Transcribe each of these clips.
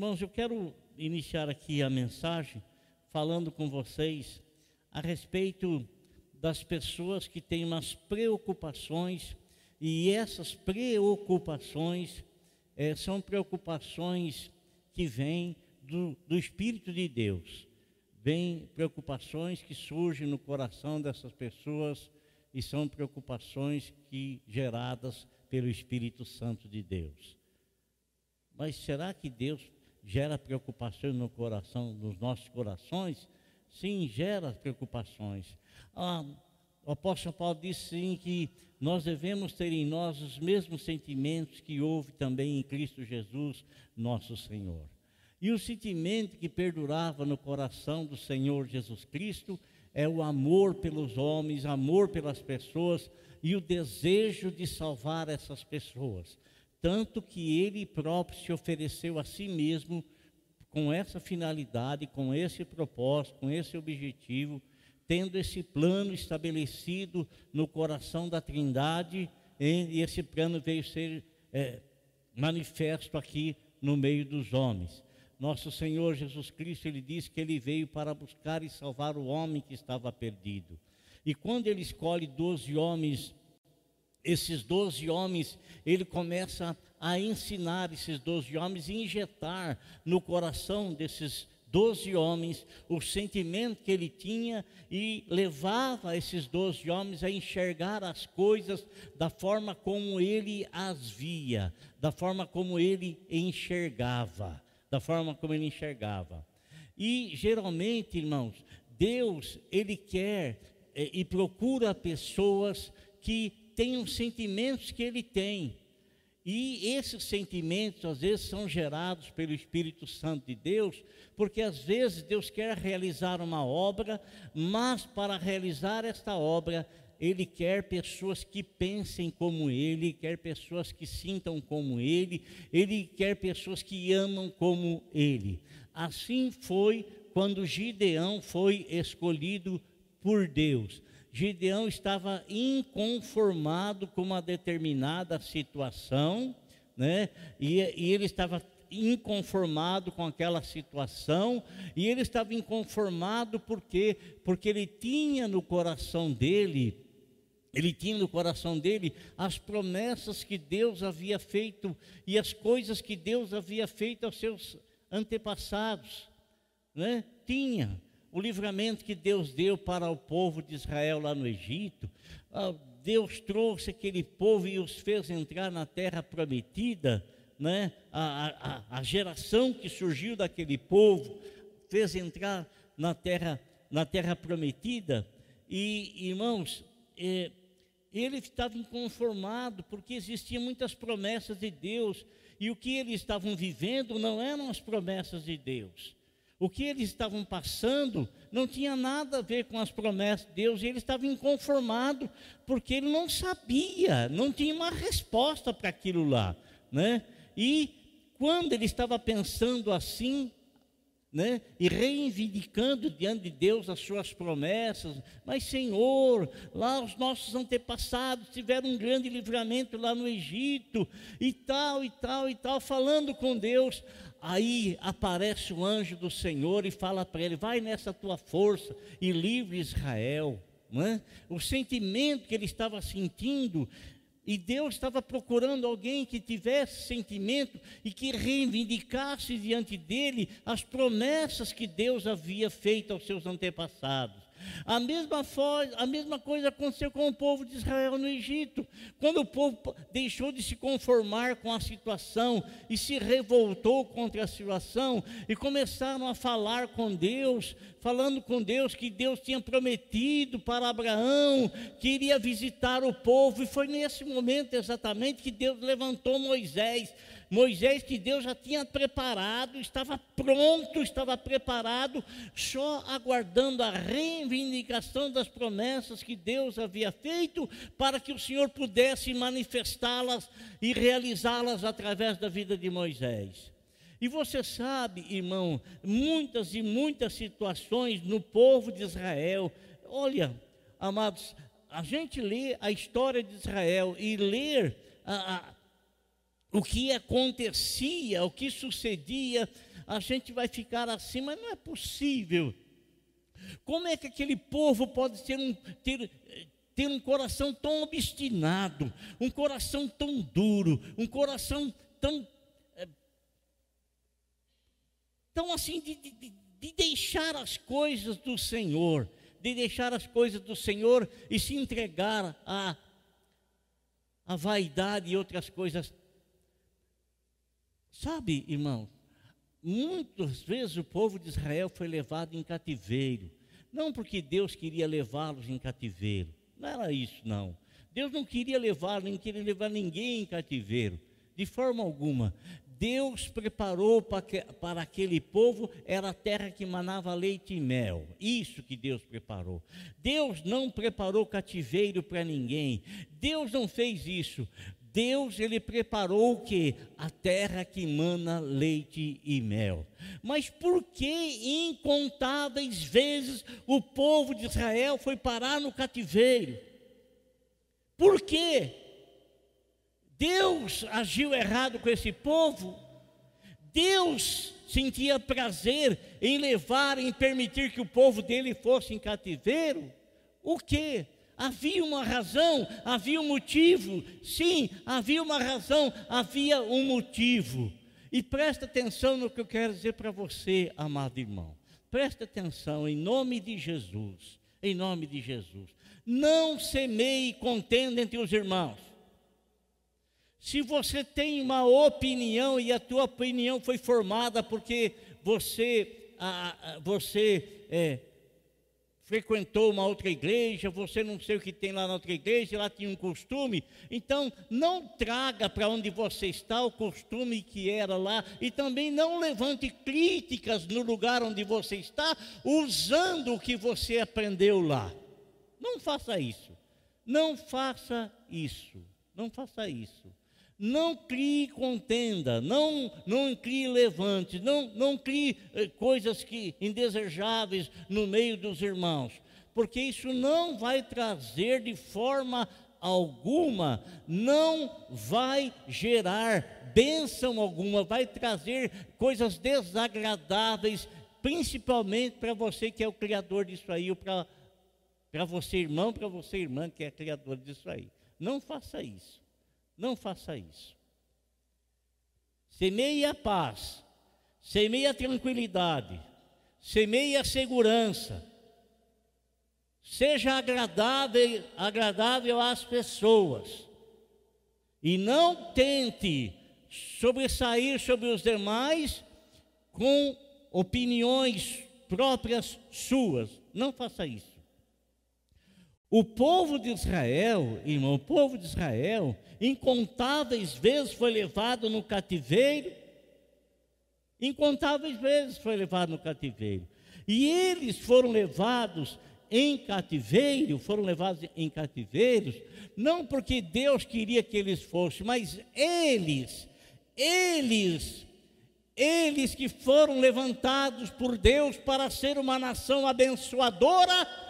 Irmãos, eu quero iniciar aqui a mensagem falando com vocês a respeito das pessoas que têm umas preocupações, e essas preocupações é, são preocupações que vêm do, do Espírito de Deus. Vêm preocupações que surgem no coração dessas pessoas e são preocupações que geradas pelo Espírito Santo de Deus. Mas será que Deus gera preocupações no coração, nos nossos corações? Sim, gera preocupações. Ah, o apóstolo Paulo disse sim que nós devemos ter em nós os mesmos sentimentos que houve também em Cristo Jesus, nosso Senhor. E o sentimento que perdurava no coração do Senhor Jesus Cristo é o amor pelos homens, amor pelas pessoas e o desejo de salvar essas pessoas. Tanto que ele próprio se ofereceu a si mesmo com essa finalidade, com esse propósito, com esse objetivo, tendo esse plano estabelecido no coração da Trindade, e esse plano veio ser é, manifesto aqui no meio dos homens. Nosso Senhor Jesus Cristo, ele disse que ele veio para buscar e salvar o homem que estava perdido. E quando ele escolhe doze homens, esses doze homens, ele começa a ensinar esses doze homens e injetar no coração desses doze homens o sentimento que ele tinha e levava esses doze homens a enxergar as coisas da forma como ele as via, da forma como ele enxergava da forma como ele enxergava. E geralmente, irmãos, Deus, ele quer é, e procura pessoas que tenham sentimentos que ele tem. E esses sentimentos às vezes são gerados pelo Espírito Santo de Deus, porque às vezes Deus quer realizar uma obra, mas para realizar esta obra, ele quer pessoas que pensem como Ele, quer pessoas que sintam como Ele, Ele quer pessoas que amam como Ele. Assim foi quando Gideão foi escolhido por Deus. Gideão estava inconformado com uma determinada situação, né? E, e ele estava inconformado com aquela situação, e ele estava inconformado porque porque ele tinha no coração dele ele tinha no coração dele as promessas que Deus havia feito e as coisas que Deus havia feito aos seus antepassados. Né? Tinha o livramento que Deus deu para o povo de Israel lá no Egito. Ah, Deus trouxe aquele povo e os fez entrar na terra prometida. Né? A, a, a geração que surgiu daquele povo fez entrar na terra, na terra prometida. E, irmãos, eh, ele estava inconformado porque existiam muitas promessas de Deus e o que eles estavam vivendo não eram as promessas de Deus. O que eles estavam passando não tinha nada a ver com as promessas de Deus, e ele estava inconformado porque ele não sabia, não tinha uma resposta para aquilo lá, né? E quando ele estava pensando assim, né? e reivindicando diante de Deus as suas promessas. Mas, Senhor, lá os nossos antepassados tiveram um grande livramento lá no Egito, e tal, e tal, e tal, falando com Deus. Aí aparece o anjo do Senhor e fala para ele: Vai nessa tua força e livre Israel. É? O sentimento que ele estava sentindo e Deus estava procurando alguém que tivesse sentimento e que reivindicasse diante dele as promessas que Deus havia feito aos seus antepassados. A mesma, a mesma coisa aconteceu com o povo de Israel no Egito. Quando o povo deixou de se conformar com a situação e se revoltou contra a situação e começaram a falar com Deus, falando com Deus que Deus tinha prometido para Abraão que iria visitar o povo, e foi nesse momento exatamente que Deus levantou Moisés Moisés, que Deus já tinha preparado, estava pronto, estava preparado, só aguardando a reivindicação das promessas que Deus havia feito, para que o Senhor pudesse manifestá-las e realizá-las através da vida de Moisés. E você sabe, irmão, muitas e muitas situações no povo de Israel. Olha, amados, a gente lê a história de Israel e ler a, a o que acontecia, o que sucedia, a gente vai ficar assim, mas não é possível. Como é que aquele povo pode ter um, ter, ter um coração tão obstinado, um coração tão duro, um coração tão. É, tão assim, de, de, de deixar as coisas do Senhor, de deixar as coisas do Senhor e se entregar a, a vaidade e outras coisas Sabe, irmão, muitas vezes o povo de Israel foi levado em cativeiro. Não porque Deus queria levá-los em cativeiro. Não era isso, não. Deus não queria levá-los, não queria levar ninguém em cativeiro. De forma alguma. Deus preparou para aquele povo, era a terra que manava leite e mel. Isso que Deus preparou. Deus não preparou cativeiro para ninguém. Deus não fez isso. Deus ele preparou o que? A terra que mana leite e mel. Mas por que incontáveis vezes o povo de Israel foi parar no cativeiro? Por quê? Deus agiu errado com esse povo? Deus sentia prazer em levar, em permitir que o povo dele fosse em cativeiro? O que? Havia uma razão, havia um motivo. Sim, havia uma razão, havia um motivo. E presta atenção no que eu quero dizer para você, amado irmão. Presta atenção em nome de Jesus. Em nome de Jesus. Não semeie contenda entre os irmãos. Se você tem uma opinião e a tua opinião foi formada porque você, a, a, você é, frequentou uma outra igreja, você não sei o que tem lá na outra igreja, lá tinha um costume. Então, não traga para onde você está o costume que era lá e também não levante críticas no lugar onde você está, usando o que você aprendeu lá. Não faça isso. Não faça isso. Não faça isso. Não crie contenda, não, não crie levante, não, não crie eh, coisas que indesejáveis no meio dos irmãos, porque isso não vai trazer de forma alguma, não vai gerar bênção alguma, vai trazer coisas desagradáveis, principalmente para você que é o criador disso aí, ou para você, irmão, para você, irmã, que é criador disso aí. Não faça isso. Não faça isso. Semeie a paz, semeie a tranquilidade, semeie a segurança. Seja agradável, agradável às pessoas. E não tente sobressair sobre os demais com opiniões próprias suas. Não faça isso. O povo de Israel, irmão, o povo de Israel, incontáveis vezes foi levado no cativeiro, incontáveis vezes foi levado no cativeiro. E eles foram levados em cativeiro, foram levados em cativeiros, não porque Deus queria que eles fossem, mas eles, eles, eles que foram levantados por Deus para ser uma nação abençoadora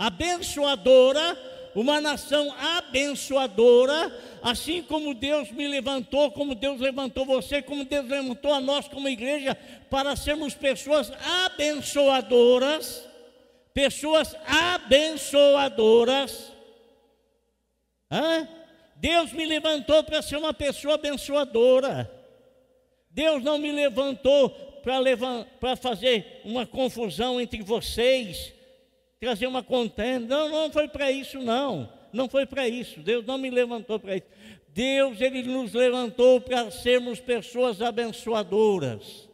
abençoadora, uma nação abençoadora, assim como Deus me levantou, como Deus levantou você, como Deus levantou a nós como igreja, para sermos pessoas abençoadoras, pessoas abençoadoras. Hã? Deus me levantou para ser uma pessoa abençoadora. Deus não me levantou para fazer uma confusão entre vocês trazer uma contenda. Não, não foi para isso, não. Não foi para isso. Deus não me levantou para isso. Deus, Ele nos levantou para sermos pessoas abençoadoras.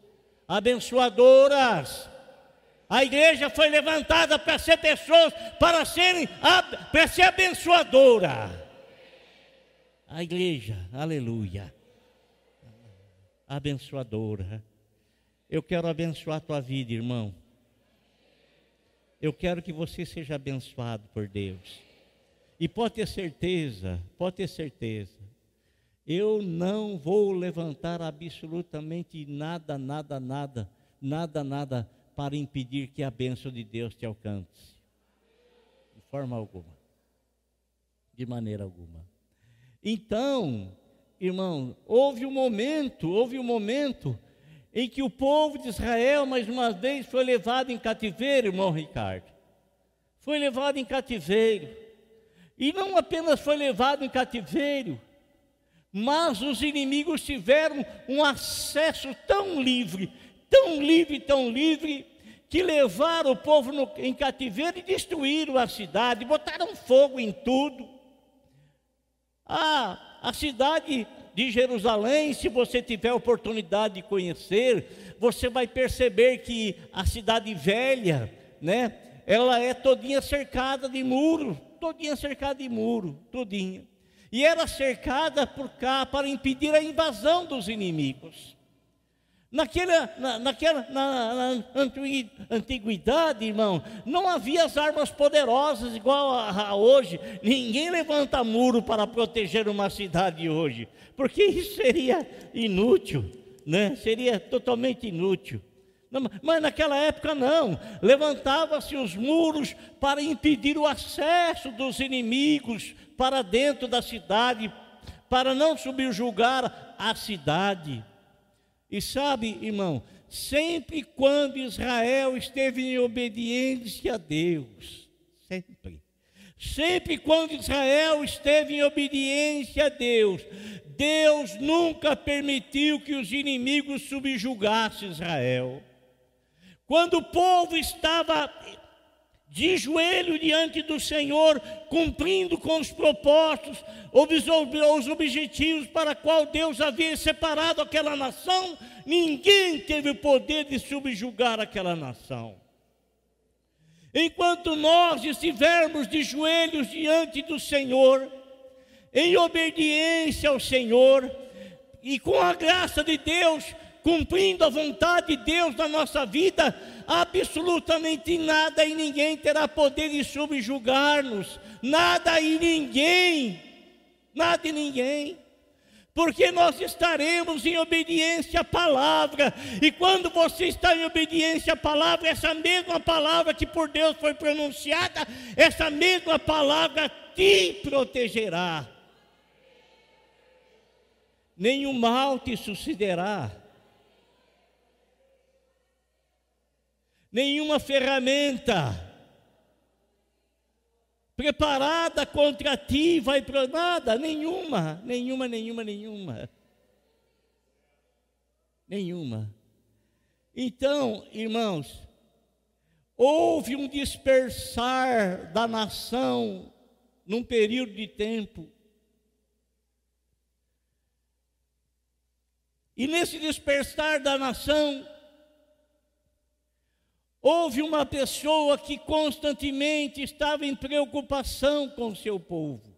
Abençoadoras. A igreja foi levantada para ser pessoas, para serem, para ser abençoadora. A igreja, aleluia. Abençoadora. Eu quero abençoar a tua vida, irmão. Eu quero que você seja abençoado por Deus. E pode ter certeza, pode ter certeza, eu não vou levantar absolutamente nada, nada, nada, nada, nada para impedir que a bênção de Deus te alcance. De forma alguma. De maneira alguma. Então, irmão, houve um momento, houve um momento em que o povo de Israel, mais uma vez, foi levado em cativeiro, irmão Ricardo. Foi levado em cativeiro. E não apenas foi levado em cativeiro, mas os inimigos tiveram um acesso tão livre, tão livre, tão livre, que levaram o povo no, em cativeiro e destruíram a cidade, botaram fogo em tudo. Ah, a cidade de Jerusalém, se você tiver oportunidade de conhecer, você vai perceber que a cidade velha, né, ela é todinha cercada de muro, todinha cercada de muro, todinha. E era cercada por cá para impedir a invasão dos inimigos. Naquela, na, naquela na, na, antiguidade, irmão, não havia as armas poderosas igual a, a, hoje. Ninguém levanta muro para proteger uma cidade hoje, porque isso seria inútil, né? Seria totalmente inútil. Mas naquela época não. Levantava-se os muros para impedir o acesso dos inimigos para dentro da cidade, para não subjugar a cidade. E sabe, irmão, sempre quando Israel esteve em obediência a Deus, sempre, sempre quando Israel esteve em obediência a Deus, Deus nunca permitiu que os inimigos subjugassem Israel. Quando o povo estava de joelho diante do Senhor, cumprindo com os propósitos, os objetivos para qual Deus havia separado aquela nação, ninguém teve o poder de subjugar aquela nação. Enquanto nós estivermos de joelhos diante do Senhor, em obediência ao Senhor, e com a graça de Deus, cumprindo a vontade de Deus na nossa vida, absolutamente nada e ninguém terá poder de subjugar-nos, nada e ninguém, nada e ninguém, porque nós estaremos em obediência à palavra, e quando você está em obediência à palavra, essa mesma palavra que por Deus foi pronunciada, essa mesma palavra te protegerá. Nenhum mal te sucederá nenhuma ferramenta preparada contra ti vai para nada, nenhuma, nenhuma, nenhuma, nenhuma. Nenhuma. Então, irmãos, houve um dispersar da nação num período de tempo. E nesse dispersar da nação, Houve uma pessoa que constantemente estava em preocupação com seu povo.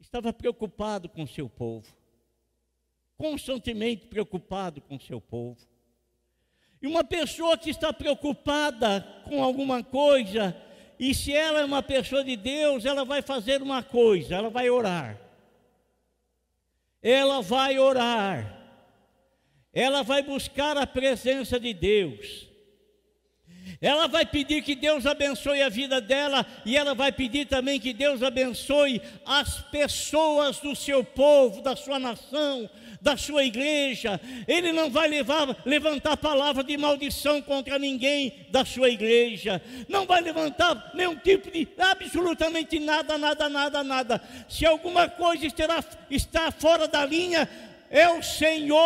Estava preocupado com o seu povo. Constantemente preocupado com o seu povo. E uma pessoa que está preocupada com alguma coisa, e se ela é uma pessoa de Deus, ela vai fazer uma coisa, ela vai orar. Ela vai orar. Ela vai buscar a presença de Deus. Ela vai pedir que Deus abençoe a vida dela e ela vai pedir também que Deus abençoe as pessoas do seu povo, da sua nação, da sua igreja. Ele não vai levar, levantar palavra de maldição contra ninguém da sua igreja. Não vai levantar nenhum tipo de absolutamente nada, nada, nada, nada. Se alguma coisa estará, está fora da linha, é o Senhor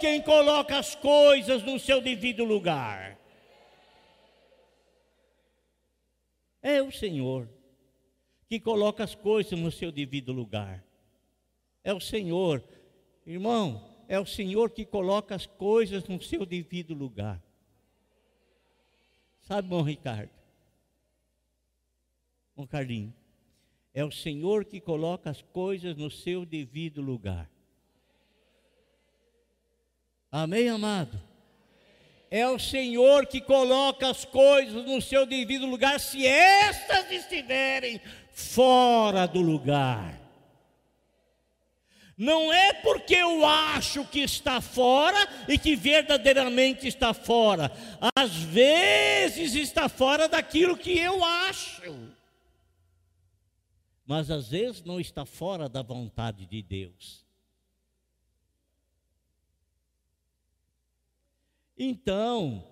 quem coloca as coisas no seu devido lugar. É o Senhor que coloca as coisas no seu devido lugar. É o Senhor, irmão, é o Senhor que coloca as coisas no seu devido lugar. Sabe, bom Ricardo? Bom Carlinho, é o Senhor que coloca as coisas no seu devido lugar. Amém, amado? É o Senhor que coloca as coisas no seu devido lugar, se estas estiverem fora do lugar. Não é porque eu acho que está fora e que verdadeiramente está fora. Às vezes está fora daquilo que eu acho. Mas às vezes não está fora da vontade de Deus. Então,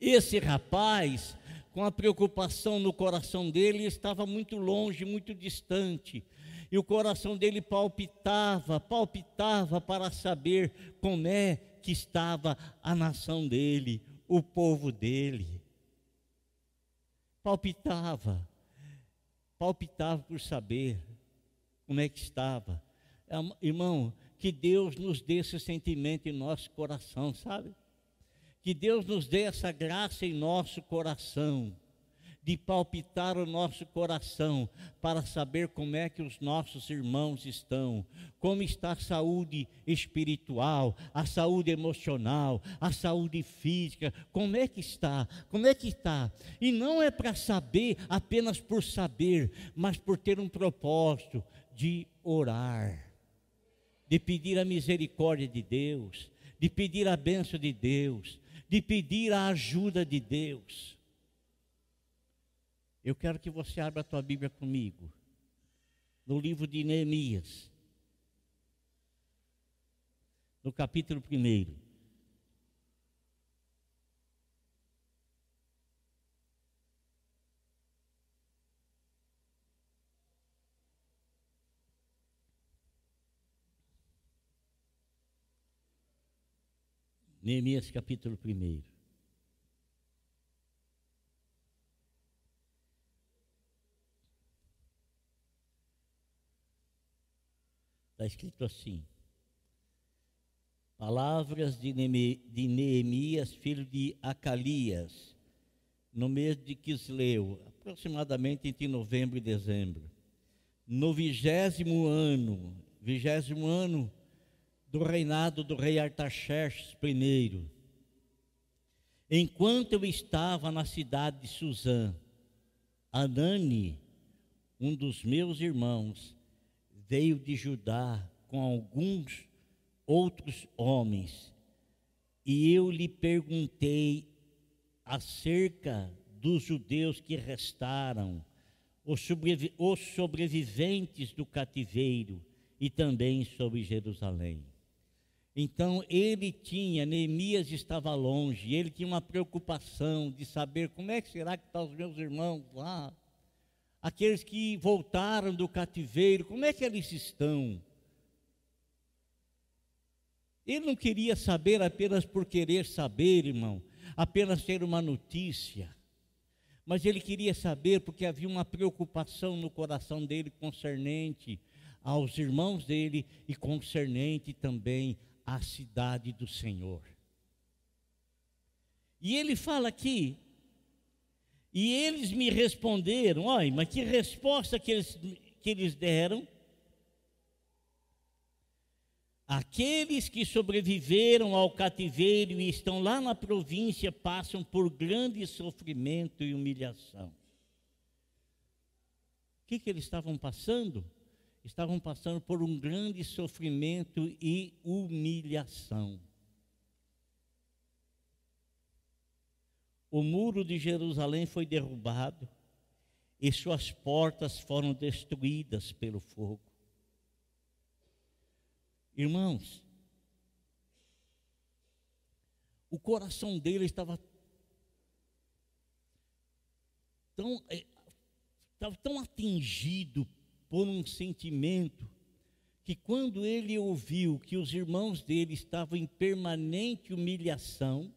esse rapaz, com a preocupação no coração dele, estava muito longe, muito distante. E o coração dele palpitava, palpitava para saber como é que estava a nação dele, o povo dele. Palpitava, palpitava por saber como é que estava. Irmão, que Deus nos dê esse sentimento em nosso coração, sabe? Que Deus nos dê essa graça em nosso coração, de palpitar o nosso coração para saber como é que os nossos irmãos estão, como está a saúde espiritual, a saúde emocional, a saúde física, como é que está, como é que está. E não é para saber apenas por saber, mas por ter um propósito de orar, de pedir a misericórdia de Deus, de pedir a bênção de Deus, de pedir a ajuda de Deus. Eu quero que você abra a tua Bíblia comigo, no livro de Neemias, no capítulo 1. Neemias capítulo 1. Está escrito assim: Palavras de Neemias, filho de Acalias, no mês de Quisleu, aproximadamente entre novembro e dezembro. No vigésimo ano, vigésimo ano do reinado do rei Artaxerxes I. Enquanto eu estava na cidade de Suzã, Anani, um dos meus irmãos, veio de Judá com alguns outros homens, e eu lhe perguntei acerca dos judeus que restaram, os, sobreviventes do cativeiro, e também sobre Jerusalém. Então ele tinha, Neemias estava longe, ele tinha uma preocupação de saber como é que será que estão os meus irmãos lá, aqueles que voltaram do cativeiro, como é que eles estão? Ele não queria saber apenas por querer saber, irmão, apenas ter uma notícia, mas ele queria saber porque havia uma preocupação no coração dele concernente aos irmãos dele e concernente também a cidade do Senhor. E ele fala aqui, e eles me responderam, olha, mas que resposta que eles, que eles deram? Aqueles que sobreviveram ao cativeiro e estão lá na província passam por grande sofrimento e humilhação. O que, que eles estavam passando? estavam passando por um grande sofrimento e humilhação. O muro de Jerusalém foi derrubado e suas portas foram destruídas pelo fogo. Irmãos, o coração dele estava tão, eh, estava tão atingido por um sentimento que quando ele ouviu que os irmãos dele estavam em permanente humilhação,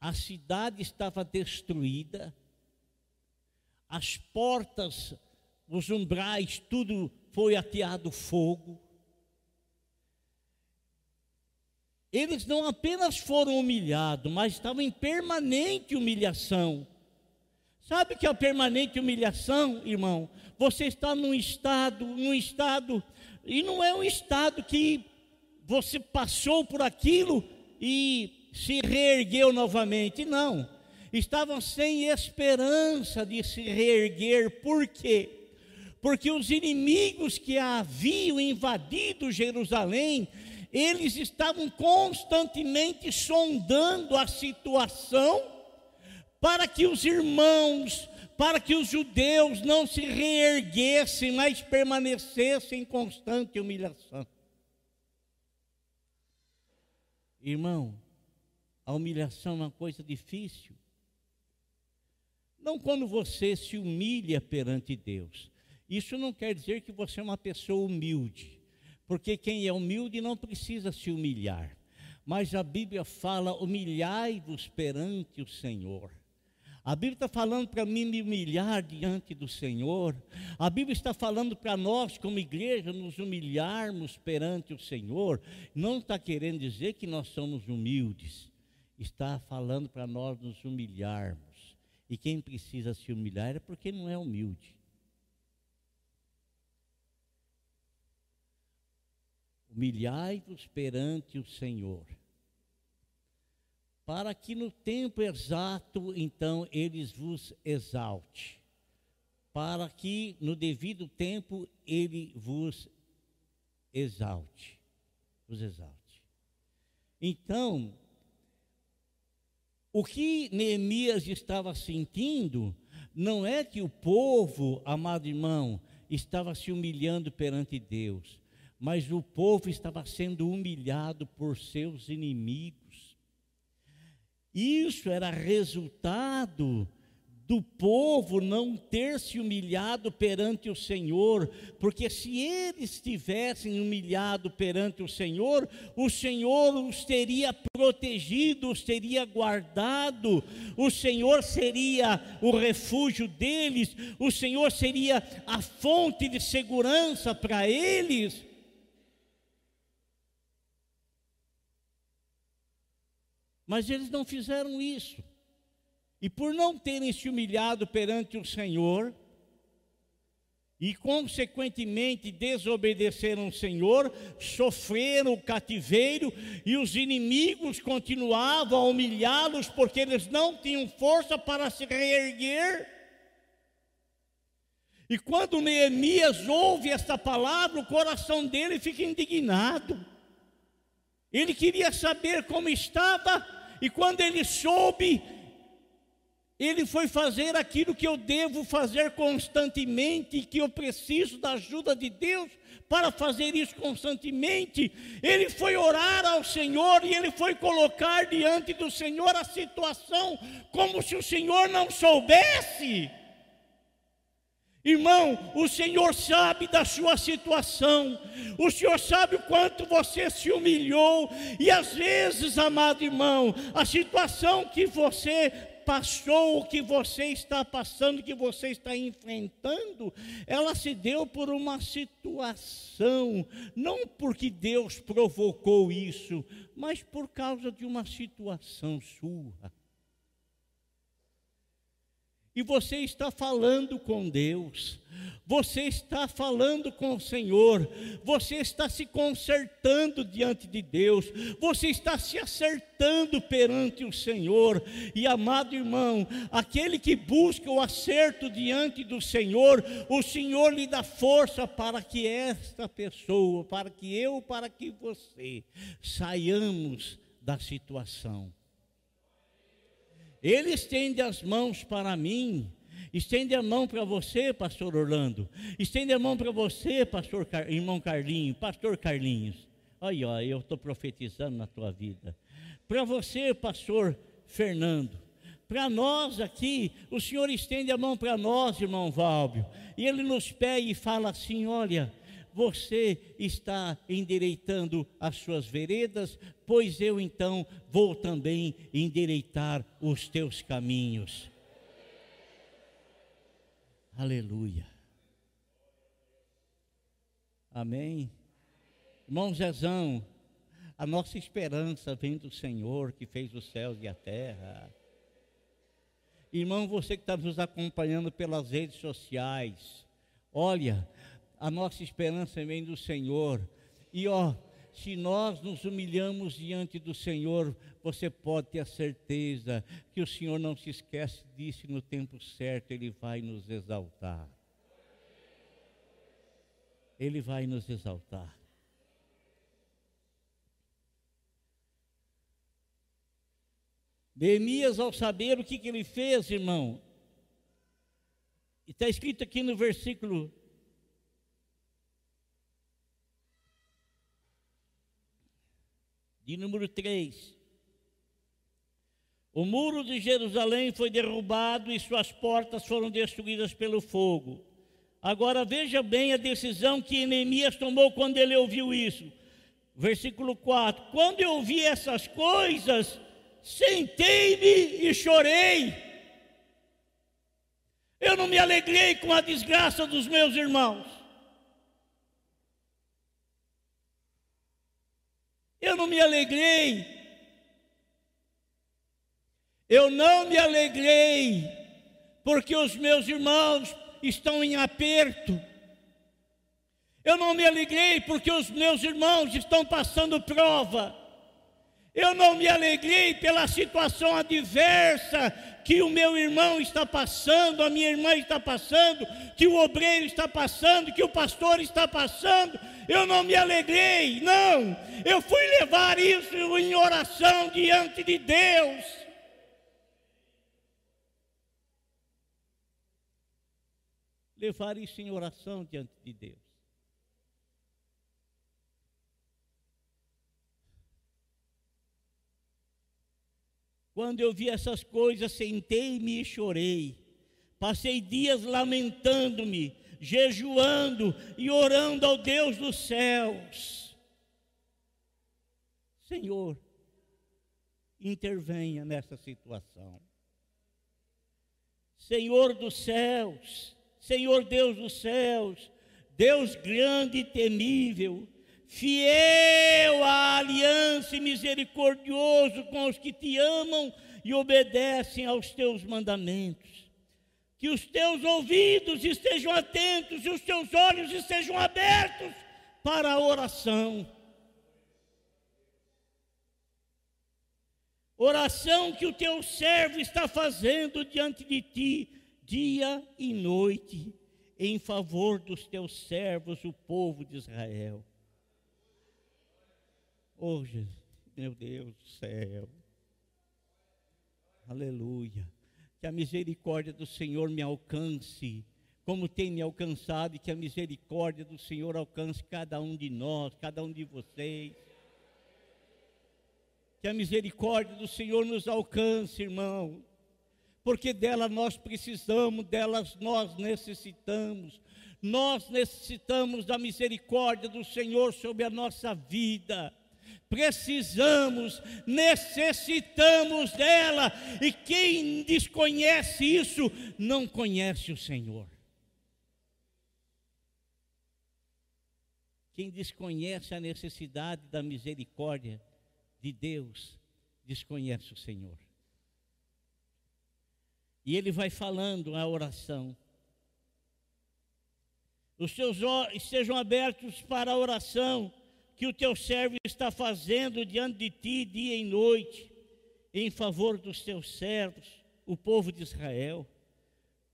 a cidade estava destruída, as portas, os umbrais, tudo foi ateado fogo. Eles não apenas foram humilhados, mas estavam em permanente humilhação. Sabe que é a permanente humilhação, irmão? Você está num estado, num estado, e não é um estado que você passou por aquilo e se reergueu novamente, não. Estavam sem esperança de se reerguer, por quê? Porque os inimigos que haviam invadido Jerusalém, eles estavam constantemente sondando a situação para que os irmãos para que os judeus não se reerguessem, mas permanecessem em constante humilhação. Irmão, a humilhação é uma coisa difícil. Não quando você se humilha perante Deus. Isso não quer dizer que você é uma pessoa humilde, porque quem é humilde não precisa se humilhar. Mas a Bíblia fala: humilhai-vos perante o Senhor. A Bíblia está falando para mim me humilhar diante do Senhor. A Bíblia está falando para nós, como igreja, nos humilharmos perante o Senhor. Não está querendo dizer que nós somos humildes. Está falando para nós nos humilharmos. E quem precisa se humilhar é porque não é humilde. Humilhai-vos perante o Senhor para que no tempo exato, então, eles vos exalte, para que no devido tempo ele vos exalte, vos exalte. Então, o que Neemias estava sentindo não é que o povo, amado irmão, estava se humilhando perante Deus, mas o povo estava sendo humilhado por seus inimigos. Isso era resultado do povo não ter se humilhado perante o Senhor, porque se eles tivessem humilhado perante o Senhor, o Senhor os teria protegido, os teria guardado, o Senhor seria o refúgio deles, o Senhor seria a fonte de segurança para eles. Mas eles não fizeram isso. E por não terem se humilhado perante o Senhor, e consequentemente desobedeceram o Senhor, sofreram o cativeiro, e os inimigos continuavam a humilhá-los, porque eles não tinham força para se reerguer. E quando Neemias ouve esta palavra, o coração dele fica indignado. Ele queria saber como estava e quando ele soube, ele foi fazer aquilo que eu devo fazer constantemente, que eu preciso da ajuda de Deus para fazer isso constantemente. Ele foi orar ao Senhor e ele foi colocar diante do Senhor a situação como se o Senhor não soubesse. Irmão, o Senhor sabe da sua situação, o Senhor sabe o quanto você se humilhou, e às vezes, amado irmão, a situação que você passou, o que você está passando, que você está enfrentando, ela se deu por uma situação, não porque Deus provocou isso, mas por causa de uma situação sua e você está falando com Deus, você está falando com o Senhor, você está se consertando diante de Deus, você está se acertando perante o Senhor, e amado irmão, aquele que busca o acerto diante do Senhor, o Senhor lhe dá força para que esta pessoa, para que eu, para que você saiamos da situação. Ele estende as mãos para mim, estende a mão para você, pastor Orlando, estende a mão para você, pastor Car... irmão Carlinhos, pastor Carlinhos. Olha, ó, eu estou profetizando na tua vida. Para você, pastor Fernando, para nós aqui, o Senhor estende a mão para nós, irmão Válvio, e Ele nos pega e fala assim: olha, você está endireitando as suas veredas, pois eu então vou também endireitar os teus caminhos. Aleluia. Amém. Irmão Zezão, a nossa esperança vem do Senhor que fez os céus e a terra. Irmão, você que está nos acompanhando pelas redes sociais, olha, a nossa esperança vem do Senhor. E ó, se nós nos humilhamos diante do Senhor, você pode ter a certeza que o Senhor não se esquece disso no tempo certo Ele vai nos exaltar. Ele vai nos exaltar. Neemias, ao saber o que, que ele fez, irmão, Está escrito aqui no versículo de número 3. O muro de Jerusalém foi derrubado e suas portas foram destruídas pelo fogo. Agora veja bem a decisão que Neemias tomou quando ele ouviu isso. Versículo 4: Quando eu ouvi essas coisas, sentei-me e chorei. Eu não me alegrei com a desgraça dos meus irmãos. Eu não me alegrei. Eu não me alegrei, porque os meus irmãos estão em aperto. Eu não me alegrei porque os meus irmãos estão passando prova. Eu não me alegrei pela situação adversa que o meu irmão está passando, a minha irmã está passando, que o obreiro está passando, que o pastor está passando. Eu não me alegrei, não. Eu fui levar isso em oração diante de Deus. Levar isso em oração diante de Deus. Quando eu vi essas coisas, sentei-me e chorei. Passei dias lamentando-me, jejuando e orando ao Deus dos céus. Senhor, intervenha nessa situação. Senhor dos céus, Senhor Deus dos céus, Deus grande e temível, fiel à aliança e misericordioso com os que te amam e obedecem aos teus mandamentos. Que os teus ouvidos estejam atentos e os teus olhos estejam abertos para a oração. Oração que o teu servo está fazendo diante de ti, dia e noite, em favor dos teus servos, o povo de Israel. Oh, Jesus, meu Deus do céu. Aleluia. Que a misericórdia do Senhor me alcance, como tem me alcançado, e que a misericórdia do Senhor alcance cada um de nós, cada um de vocês. Que a misericórdia do Senhor nos alcance, irmão, porque dela nós precisamos, delas nós necessitamos. Nós necessitamos da misericórdia do Senhor sobre a nossa vida precisamos, necessitamos dela, e quem desconhece isso não conhece o Senhor. Quem desconhece a necessidade da misericórdia de Deus, desconhece o Senhor. E ele vai falando a oração. Os seus olhos estejam abertos para a oração que o teu servo está fazendo diante de ti dia e noite, em favor dos teus servos, o povo de Israel.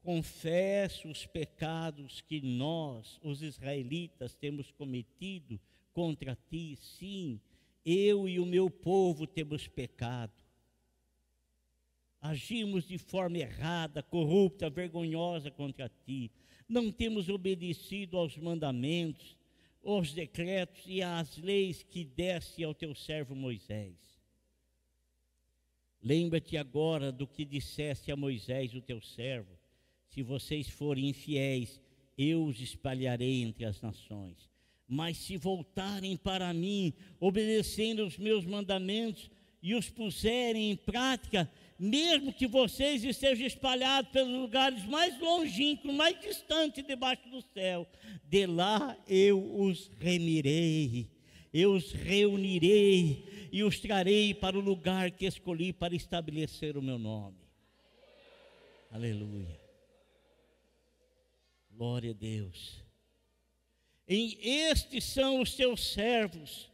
Confesso os pecados que nós, os israelitas, temos cometido contra ti. Sim, eu e o meu povo temos pecado. Agimos de forma errada, corrupta, vergonhosa contra ti. Não temos obedecido aos mandamentos os decretos e as leis que desse ao teu servo Moisés. Lembra-te agora do que disseste a Moisés, o teu servo: se vocês forem infiéis, eu os espalharei entre as nações. Mas se voltarem para mim, obedecendo os meus mandamentos e os puserem em prática, mesmo que vocês estejam espalhados pelos lugares mais longínquos, mais distantes debaixo do céu, de lá eu os remirei, eu os reunirei e os trarei para o lugar que escolhi para estabelecer o meu nome. Aleluia. Glória a Deus. Em estes são os teus servos,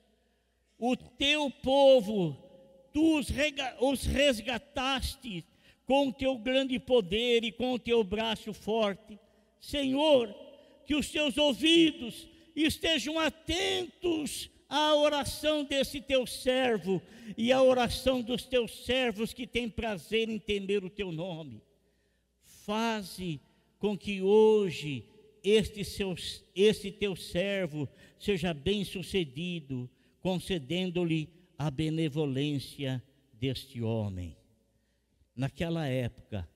o teu povo tu os resgataste com o teu grande poder e com o teu braço forte. Senhor, que os teus ouvidos estejam atentos à oração desse teu servo e à oração dos teus servos que têm prazer em temer o teu nome. Faze com que hoje este, seu, este teu servo seja bem sucedido, concedendo-lhe a benevolência deste homem. Naquela época,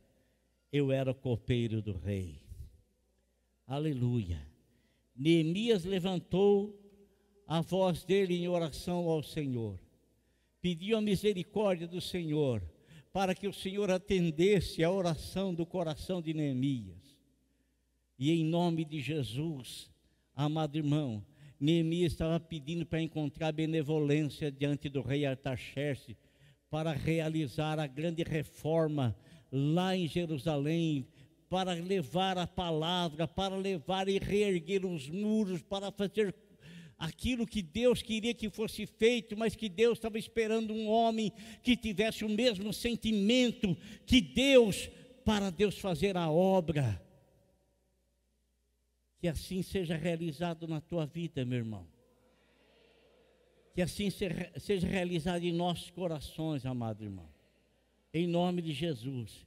eu era copeiro do rei. Aleluia. Neemias levantou a voz dele em oração ao Senhor. Pediu a misericórdia do Senhor, para que o Senhor atendesse a oração do coração de Neemias. E em nome de Jesus, amado irmão, Neemias estava pedindo para encontrar benevolência diante do rei Artaxerxes para realizar a grande reforma lá em Jerusalém, para levar a palavra, para levar e reerguer os muros, para fazer aquilo que Deus queria que fosse feito, mas que Deus estava esperando um homem que tivesse o mesmo sentimento que Deus, para Deus fazer a obra. Que assim seja realizado na tua vida, meu irmão. Que assim seja realizado em nossos corações, amado irmão. Em nome de Jesus.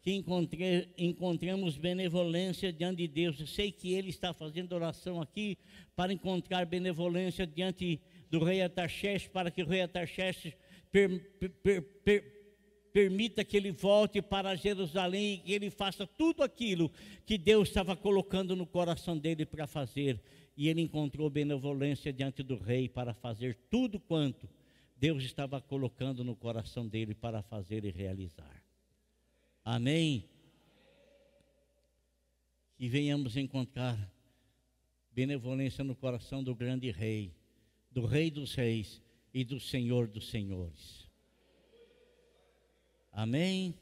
Que encontre, encontremos benevolência diante de Deus. Eu sei que ele está fazendo oração aqui para encontrar benevolência diante do rei Ataxerxes, para que o rei Ataxerxes per, per, per, permita que ele volte para Jerusalém e que ele faça tudo aquilo que Deus estava colocando no coração dele para fazer. E ele encontrou benevolência diante do rei para fazer tudo quanto Deus estava colocando no coração dele para fazer e realizar. Amém? Que venhamos encontrar benevolência no coração do grande rei, do rei dos reis e do senhor dos senhores. Amém?